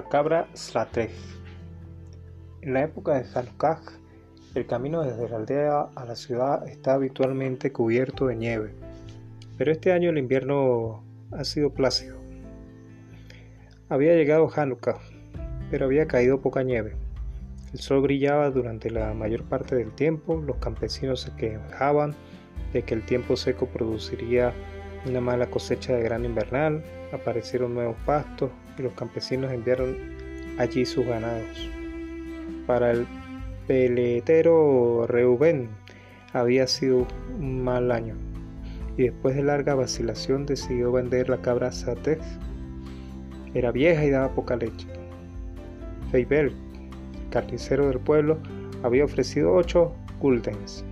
La cabra Strateg. En la época de Hanukkah, el camino desde la aldea a la ciudad está habitualmente cubierto de nieve, pero este año el invierno ha sido plácido. Había llegado Hanukkah, pero había caído poca nieve. El sol brillaba durante la mayor parte del tiempo, los campesinos se quejaban de que el tiempo seco produciría una mala cosecha de grano invernal, aparecieron nuevos pastos y los campesinos enviaron allí sus ganados. Para el peletero Reuben había sido un mal año y después de larga vacilación decidió vender la cabra Satex. Era vieja y daba poca leche. Feibel, carnicero del pueblo, había ofrecido ocho guldens.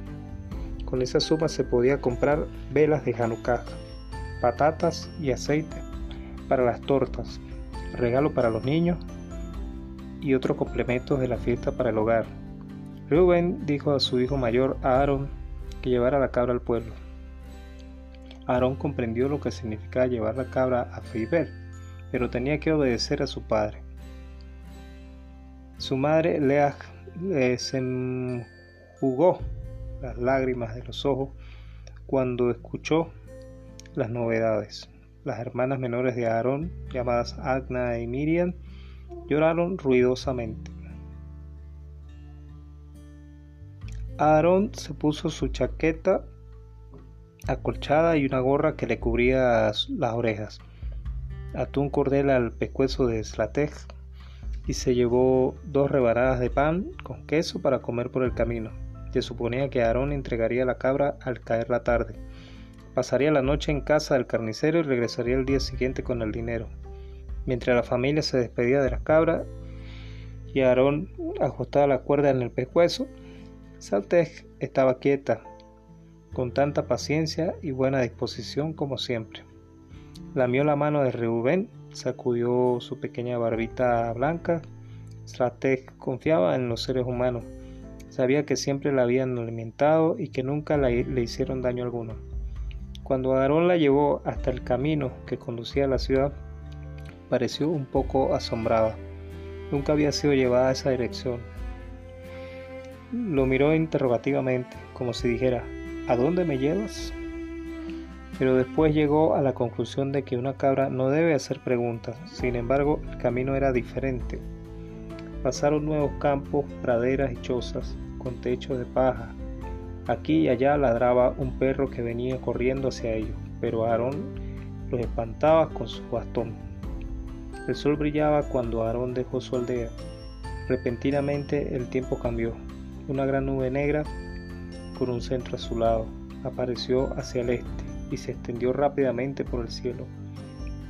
Con esa suma se podía comprar velas de Hanukkah patatas y aceite para las tortas, regalo para los niños y otros complementos de la fiesta para el hogar. Rubén dijo a su hijo mayor Aaron que llevara la cabra al pueblo. Aarón comprendió lo que significaba llevar la cabra a Feibel, pero tenía que obedecer a su padre. Su madre Leah les enjugó las lágrimas de los ojos cuando escuchó las novedades. Las hermanas menores de Aarón, llamadas Agna y Miriam, lloraron ruidosamente. Aarón se puso su chaqueta acolchada y una gorra que le cubría las orejas. Ató un cordel al pescuezo de Slatej y se llevó dos rebanadas de pan con queso para comer por el camino. Se suponía que Aarón entregaría la cabra al caer la tarde. Pasaría la noche en casa del carnicero y regresaría el día siguiente con el dinero. Mientras la familia se despedía de la cabra y Aarón ajustaba la cuerda en el pescuezo, Saltej estaba quieta, con tanta paciencia y buena disposición como siempre. Lamió la mano de Reubén, sacudió su pequeña barbita blanca. Saltej confiaba en los seres humanos, sabía que siempre la habían alimentado y que nunca le hicieron daño alguno. Cuando Aarón la llevó hasta el camino que conducía a la ciudad, pareció un poco asombrada. Nunca había sido llevada a esa dirección. Lo miró interrogativamente, como si dijera, ¿A dónde me llevas? Pero después llegó a la conclusión de que una cabra no debe hacer preguntas. Sin embargo, el camino era diferente. Pasaron nuevos campos, praderas y chozas, con techos de paja, Aquí y allá ladraba un perro que venía corriendo hacia ellos, pero Aarón los espantaba con su bastón. El sol brillaba cuando Aarón dejó su aldea. Repentinamente el tiempo cambió. Una gran nube negra, con un centro azulado, apareció hacia el este y se extendió rápidamente por el cielo.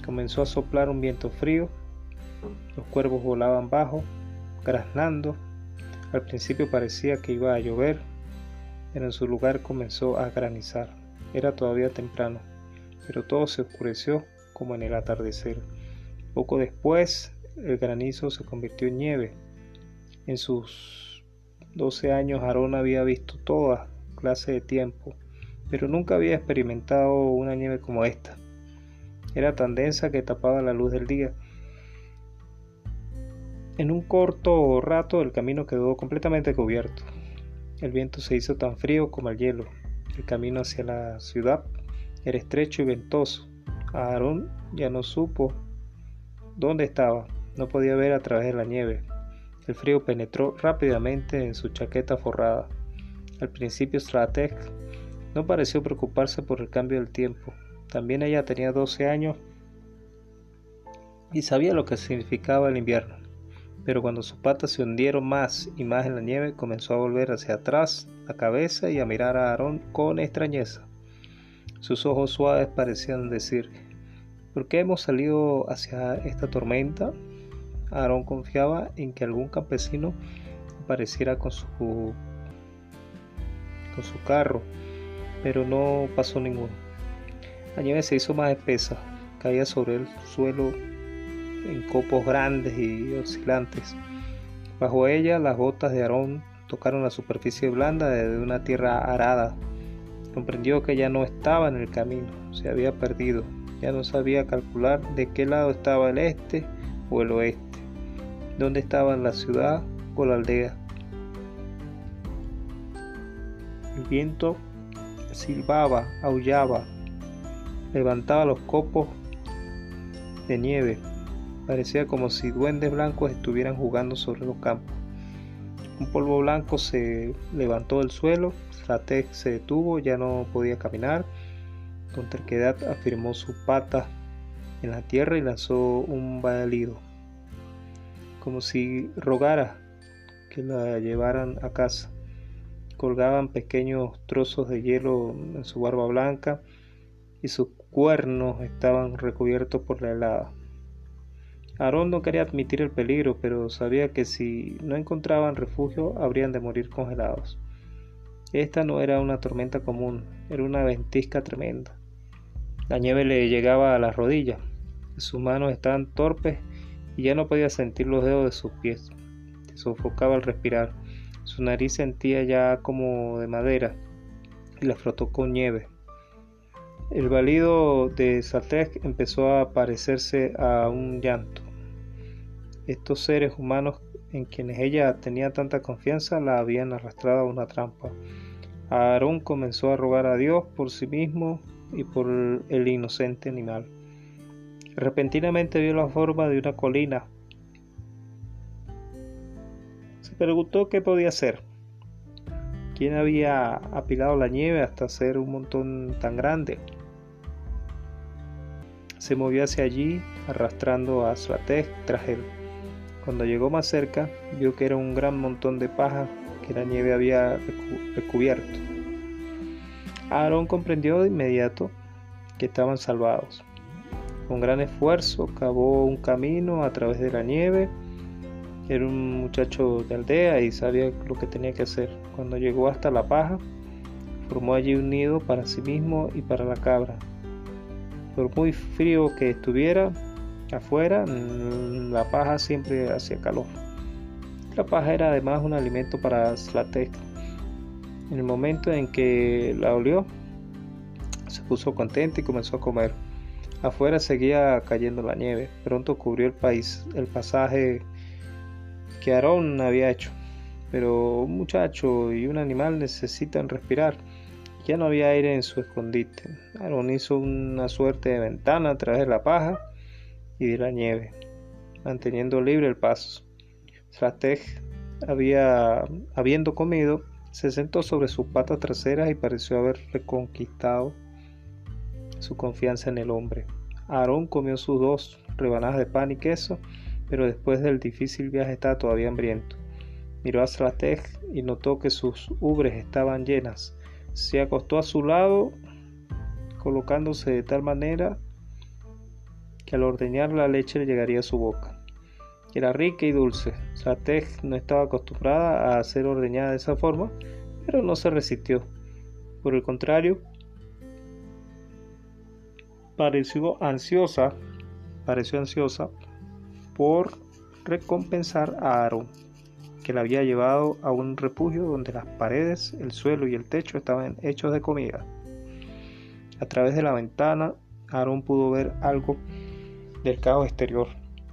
Comenzó a soplar un viento frío, los cuervos volaban bajo, graznando. Al principio parecía que iba a llover, pero en su lugar comenzó a granizar. Era todavía temprano, pero todo se oscureció como en el atardecer. Poco después, el granizo se convirtió en nieve. En sus doce años, Aarón había visto toda clase de tiempo, pero nunca había experimentado una nieve como esta. Era tan densa que tapaba la luz del día. En un corto rato el camino quedó completamente cubierto. El viento se hizo tan frío como el hielo. El camino hacia la ciudad era estrecho y ventoso. Aarón ya no supo dónde estaba. No podía ver a través de la nieve. El frío penetró rápidamente en su chaqueta forrada. Al principio Strateg no pareció preocuparse por el cambio del tiempo. También ella tenía 12 años y sabía lo que significaba el invierno pero cuando sus patas se hundieron más y más en la nieve, comenzó a volver hacia atrás la cabeza y a mirar a Aarón con extrañeza. Sus ojos suaves parecían decir, ¿por qué hemos salido hacia esta tormenta? Aarón confiaba en que algún campesino apareciera con su, con su carro, pero no pasó ninguno. La nieve se hizo más espesa, caía sobre el suelo en copos grandes y oscilantes. Bajo ella las botas de Aarón tocaron la superficie blanda de una tierra arada. Comprendió que ya no estaba en el camino, se había perdido, ya no sabía calcular de qué lado estaba el este o el oeste. dónde estaba la ciudad o la aldea. El viento silbaba, aullaba, levantaba los copos de nieve. Parecía como si duendes blancos estuvieran jugando sobre los campos. Un polvo blanco se levantó del suelo, Slatec se detuvo, ya no podía caminar. Con terquedad afirmó su pata en la tierra y lanzó un balido, como si rogara que la llevaran a casa. Colgaban pequeños trozos de hielo en su barba blanca y sus cuernos estaban recubiertos por la helada. Aarón no quería admitir el peligro, pero sabía que si no encontraban refugio habrían de morir congelados. Esta no era una tormenta común, era una ventisca tremenda. La nieve le llegaba a las rodillas, sus manos estaban torpes y ya no podía sentir los dedos de sus pies. Se sofocaba al respirar. Su nariz sentía ya como de madera y la frotó con nieve. El balido de Satek empezó a parecerse a un llanto. Estos seres humanos en quienes ella tenía tanta confianza la habían arrastrado a una trampa. Aarón comenzó a rogar a Dios por sí mismo y por el inocente animal. Repentinamente vio la forma de una colina. Se preguntó qué podía ser. ¿Quién había apilado la nieve hasta hacer un montón tan grande? Se movió hacia allí, arrastrando a Slatej tras él. Cuando llegó más cerca, vio que era un gran montón de paja que la nieve había recubierto. Aarón comprendió de inmediato que estaban salvados. Con gran esfuerzo cavó un camino a través de la nieve. Era un muchacho de aldea y sabía lo que tenía que hacer. Cuando llegó hasta la paja, formó allí un nido para sí mismo y para la cabra. Por muy frío que estuviera, Afuera mm, la paja siempre hacía calor. La paja era además un alimento para Slatek. En el momento en que la olió, se puso contenta y comenzó a comer. Afuera seguía cayendo la nieve. Pronto cubrió el país, el pasaje que Aarón había hecho. Pero un muchacho y un animal necesitan respirar. Ya no había aire en su escondite. Aarón hizo una suerte de ventana a través de la paja y de la nieve, manteniendo libre el paso. Strateg, había, habiendo comido, se sentó sobre sus patas traseras y pareció haber reconquistado su confianza en el hombre. Aarón comió sus dos rebanadas de pan y queso, pero después del difícil viaje estaba todavía hambriento. Miró a Strateg y notó que sus ubres estaban llenas. Se acostó a su lado, colocándose de tal manera que al ordeñar la leche le llegaría a su boca. Era rica y dulce. Satej no estaba acostumbrada a ser ordeñada de esa forma, pero no se resistió. Por el contrario, pareció ansiosa, pareció ansiosa por recompensar a Aaron, que la había llevado a un refugio donde las paredes, el suelo y el techo estaban hechos de comida. A través de la ventana, Aaron pudo ver algo del caos exterior.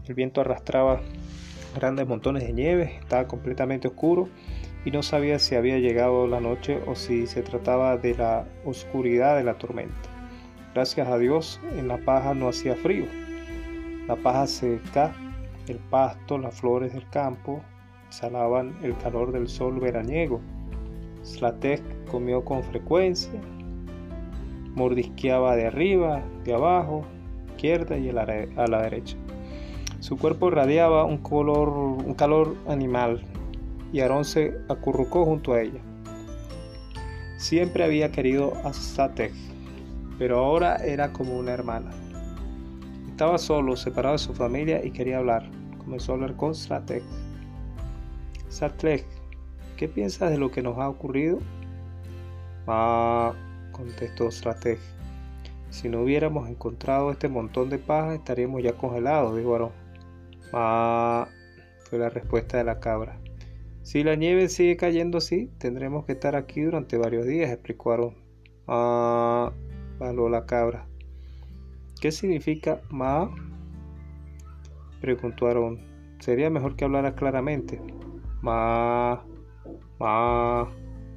El viento arrastraba grandes montones de nieve, estaba completamente oscuro y no sabía si había llegado la noche o si se trataba de la oscuridad de la tormenta. Gracias a Dios en la paja no hacía frío. La paja seca, el pasto, las flores del campo exhalaban el calor del sol veraniego. Slatek comió con frecuencia, mordisqueaba de arriba, de abajo, izquierda y a la, derecha. Su cuerpo radiaba un, color, un calor animal y Aarón se acurrucó junto a ella. Siempre había querido a Satek, pero ahora era como una hermana. Estaba solo, separado de su familia y quería hablar. Comenzó a hablar con Satek. Satek, ¿qué piensas de lo que nos ha ocurrido? Ah, contestó Satek. Si no hubiéramos encontrado este montón de paja, estaríamos ya congelados, dijo Aarón. Ah, fue la respuesta de la cabra. Si la nieve sigue cayendo así, tendremos que estar aquí durante varios días, explicó Aarón. Ah, faló la cabra. ¿Qué significa ma? preguntó Aarón. sería mejor que hablara claramente. Ma, ma,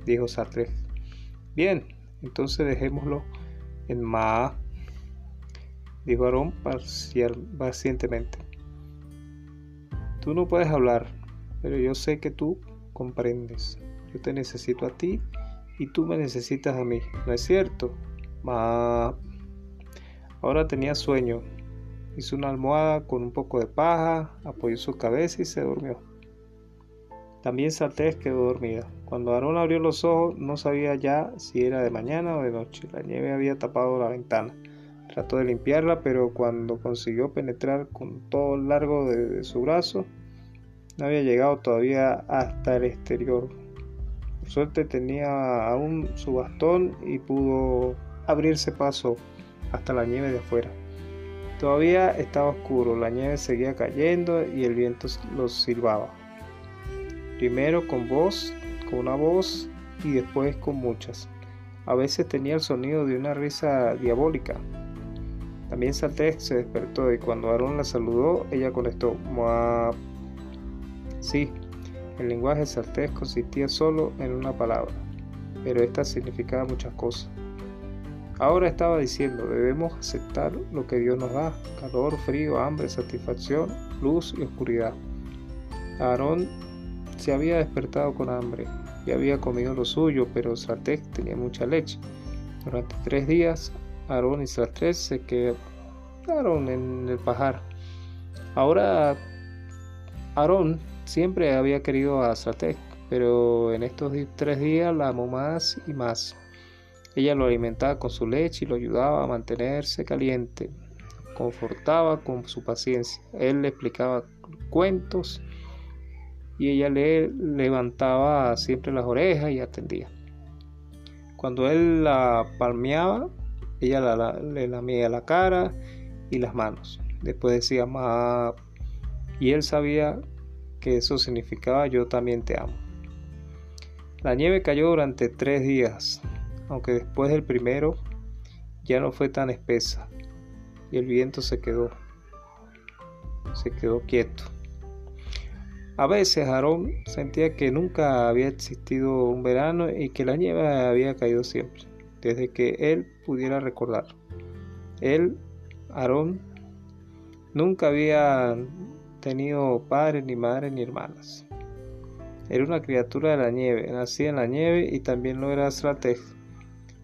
dijo Sartre. Bien, entonces dejémoslo en ma, dijo Aarón pacientemente. Tú no puedes hablar, pero yo sé que tú comprendes. Yo te necesito a ti y tú me necesitas a mí, ¿no es cierto? Ma. Ahora tenía sueño. Hizo una almohada con un poco de paja, apoyó su cabeza y se durmió. También Saltés quedó dormida. Cuando Aarón abrió los ojos no sabía ya si era de mañana o de noche. La nieve había tapado la ventana. Trató de limpiarla, pero cuando consiguió penetrar con todo el largo de su brazo, no había llegado todavía hasta el exterior. Por suerte tenía aún su bastón y pudo abrirse paso hasta la nieve de afuera. Todavía estaba oscuro, la nieve seguía cayendo y el viento los silbaba. Primero con voz, con una voz y después con muchas. A veces tenía el sonido de una risa diabólica. También Saltés se despertó y cuando Aaron la saludó, ella contestó, Sí, el lenguaje saltés consistía solo en una palabra, pero esta significaba muchas cosas. Ahora estaba diciendo, debemos aceptar lo que Dios nos da, calor, frío, hambre, satisfacción, luz y oscuridad. Aarón se había despertado con hambre y había comido lo suyo, pero Saltés tenía mucha leche. Durante tres días, Aarón y Saltés se quedaron en el pajar. Ahora, Aarón Siempre había querido a Satek, pero en estos tres días la amó más y más. Ella lo alimentaba con su leche y lo ayudaba a mantenerse caliente. Confortaba con su paciencia. Él le explicaba cuentos y ella le levantaba siempre las orejas y atendía. Cuando él la palmeaba, ella le lamía la cara y las manos. Después decía, ma, y él sabía que eso significaba yo también te amo. La nieve cayó durante tres días, aunque después del primero ya no fue tan espesa y el viento se quedó, se quedó quieto. A veces Aarón sentía que nunca había existido un verano y que la nieve había caído siempre, desde que él pudiera recordar. Él, Aarón, nunca había tenido padre, ni madre, ni hermanas. Era una criatura de la nieve, nacía en la nieve y también lo era Strateg.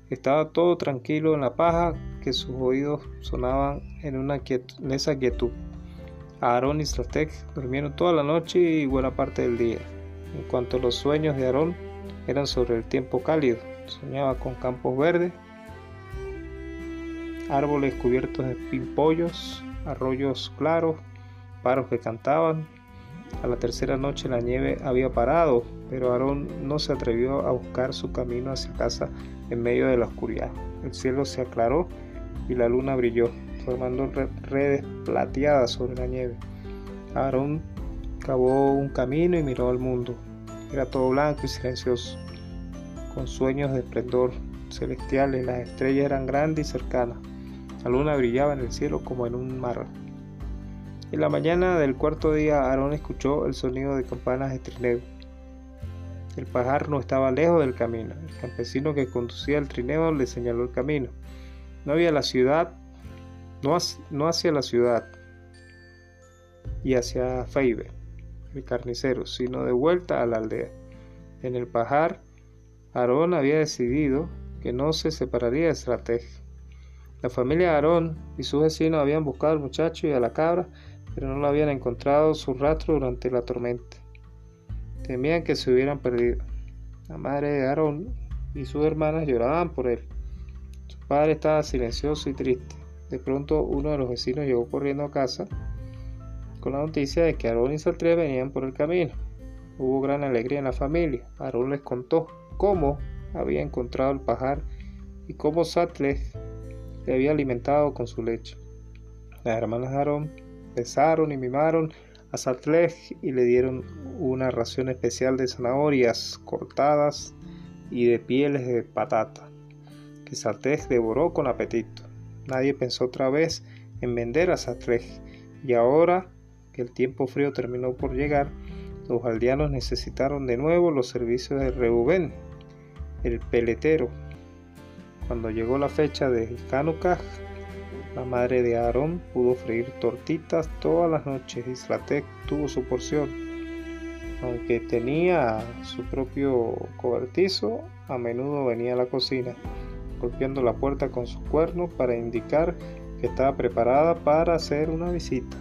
Estaba todo tranquilo en la paja, que sus oídos sonaban en, una en esa quietud. Aarón y Strateg durmieron toda la noche y buena parte del día. En cuanto a los sueños de Aarón, eran sobre el tiempo cálido. Soñaba con campos verdes, árboles cubiertos de pimpollos, arroyos claros, paros que cantaban. A la tercera noche la nieve había parado, pero Aarón no se atrevió a buscar su camino hacia casa en medio de la oscuridad. El cielo se aclaró y la luna brilló, formando redes plateadas sobre la nieve. Aarón cavó un camino y miró al mundo. Era todo blanco y silencioso, con sueños de esplendor celestiales. Las estrellas eran grandes y cercanas. La luna brillaba en el cielo como en un mar. En la mañana del cuarto día Aarón escuchó el sonido de campanas de trineo. El pajar no estaba lejos del camino. El campesino que conducía el trineo le señaló el camino. No había la ciudad, no, hacia la ciudad y hacia Feibe, el carnicero, sino de vuelta a la aldea. En el pajar, Aarón había decidido que no se separaría de estrategia. La familia Aarón y sus vecinos habían buscado al muchacho y a la cabra pero no lo habían encontrado su rastro durante la tormenta. Temían que se hubieran perdido. La madre de Aarón y sus hermanas lloraban por él. Su padre estaba silencioso y triste. De pronto uno de los vecinos llegó corriendo a casa con la noticia de que Aarón y Saltré venían por el camino. Hubo gran alegría en la familia. Aarón les contó cómo había encontrado el pajar y cómo Saltré le había alimentado con su leche. Las hermanas de Aarón besaron y mimaron a Sartlej y le dieron una ración especial de zanahorias cortadas y de pieles de patata, que Sartlej devoró con apetito. Nadie pensó otra vez en vender a Sartlej y ahora que el tiempo frío terminó por llegar, los aldeanos necesitaron de nuevo los servicios de Reubén, el peletero. Cuando llegó la fecha de Hanukkah, la madre de Aarón pudo freír tortitas todas las noches y Slatek tuvo su porción. Aunque tenía su propio cobertizo, a menudo venía a la cocina, golpeando la puerta con su cuerno para indicar que estaba preparada para hacer una visita,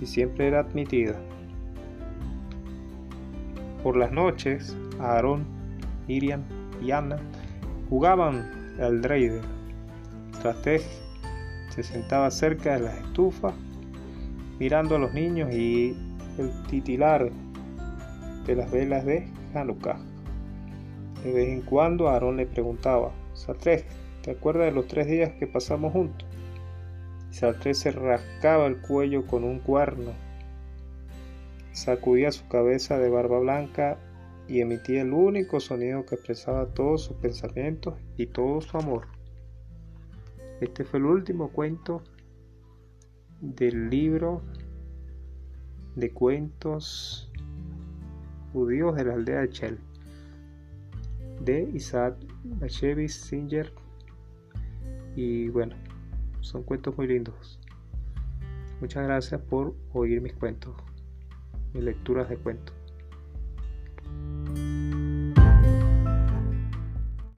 y siempre era admitida. Por las noches, Aarón, Miriam y Ana jugaban al Dreider. Strateg se sentaba cerca de las estufas, mirando a los niños y el titilar de las velas de Hanukkah. De vez en cuando Aarón le preguntaba, Sartre, ¿te acuerdas de los tres días que pasamos juntos? Sartre se rascaba el cuello con un cuerno, sacudía su cabeza de barba blanca y emitía el único sonido que expresaba todos sus pensamientos y todo su amor. Este fue el último cuento del libro de cuentos judíos de la aldea de Chel de Isaac Bashevis Singer. Y bueno son cuentos muy lindos. Muchas gracias por oír mis cuentos mis lecturas de cuentos